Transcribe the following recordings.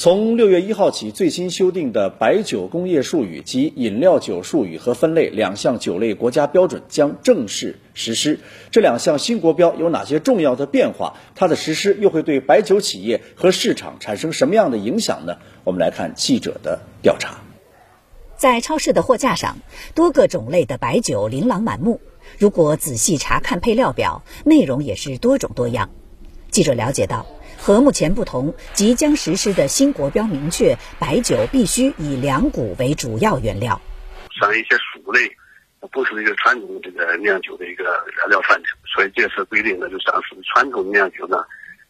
从六月一号起，最新修订的白酒工业术语及饮料酒术语和分类两项酒类国家标准将正式实施。这两项新国标有哪些重要的变化？它的实施又会对白酒企业和市场产生什么样的影响呢？我们来看记者的调查。在超市的货架上，多个种类的白酒琳琅满目。如果仔细查看配料表，内容也是多种多样。记者了解到。和目前不同，即将实施的新国标明确，白酒必须以粮谷为主要原料。像一些薯类，不是一个传统这个酿酒的一个原料范畴，所以这次规定呢，就像是传统酿酒呢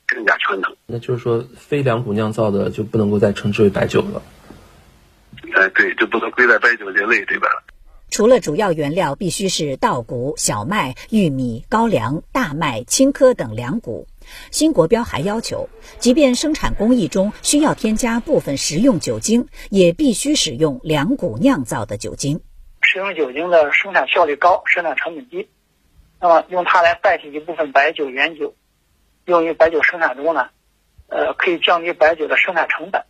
更加传统。那就是说，非粮谷酿造的就不能够再称之为白酒了。哎，对，就不能归在白酒这类，对吧？除了主要原料必须是稻谷、小麦、玉米、高粱、大麦、青稞等粮谷，新国标还要求，即便生产工艺中需要添加部分食用酒精，也必须使用粮谷酿造的酒精。食用酒精的生产效率高，生产成本低，那么用它来代替一部分白酒原酒，用于白酒生产中呢，呃，可以降低白酒的生产成本。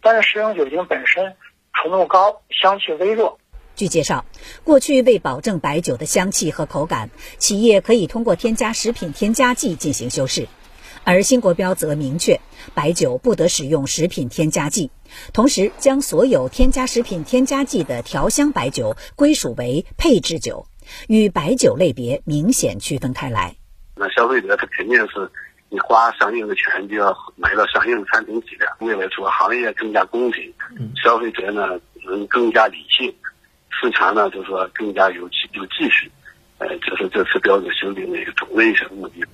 但是食用酒精本身纯度高，香气微弱。据介绍，过去为保证白酒的香气和口感，企业可以通过添加食品添加剂进行修饰，而新国标则明确，白酒不得使用食品添加剂，同时将所有添加食品添加剂的调香白酒归属为配制酒，与白酒类别明显区分开来。那消费者他肯定是，你花相应的钱就要买到相应的产品质量，为了做行业更加公平，消费者呢能更加理性。事前呢，就是说更加有有秩序，呃，这是这次标准修订的一个总的一些目的。